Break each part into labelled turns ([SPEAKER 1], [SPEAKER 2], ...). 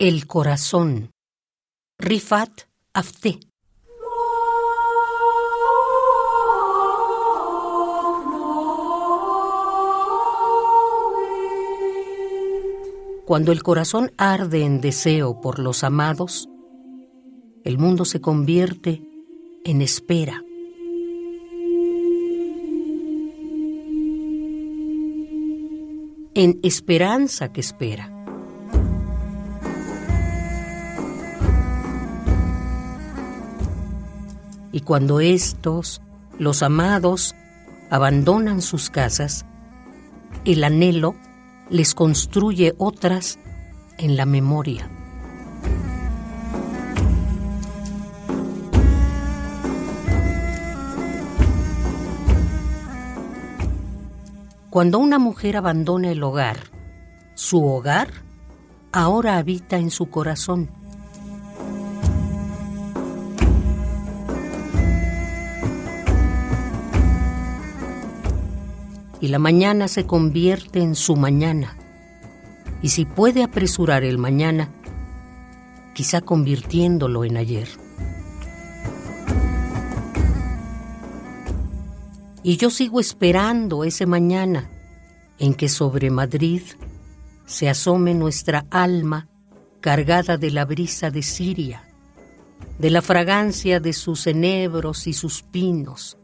[SPEAKER 1] El corazón. Rifat Afté. Cuando el corazón arde en deseo por los amados, el mundo se convierte en espera. En esperanza que espera. Y cuando estos, los amados, abandonan sus casas, el anhelo les construye otras en la memoria. Cuando una mujer abandona el hogar, su hogar ahora habita en su corazón. Y la mañana se convierte en su mañana. Y si puede apresurar el mañana, quizá convirtiéndolo en ayer. Y yo sigo esperando ese mañana en que sobre Madrid se asome nuestra alma cargada de la brisa de Siria, de la fragancia de sus enebros y sus pinos,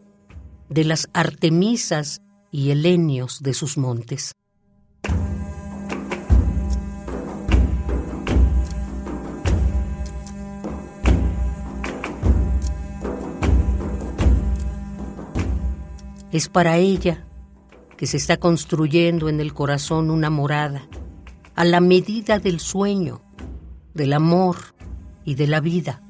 [SPEAKER 1] de las artemisas y helenios de sus montes. Es para ella que se está construyendo en el corazón una morada, a la medida del sueño, del amor y de la vida.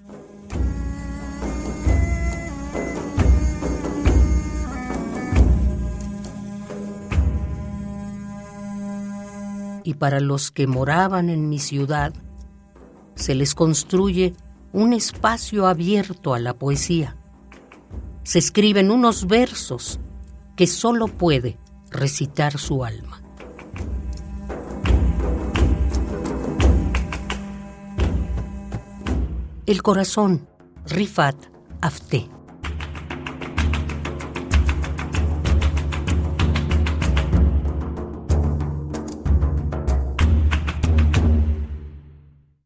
[SPEAKER 1] Y para los que moraban en mi ciudad, se les construye un espacio abierto a la poesía. Se escriben unos versos que solo puede recitar su alma. El corazón, Rifat Afté.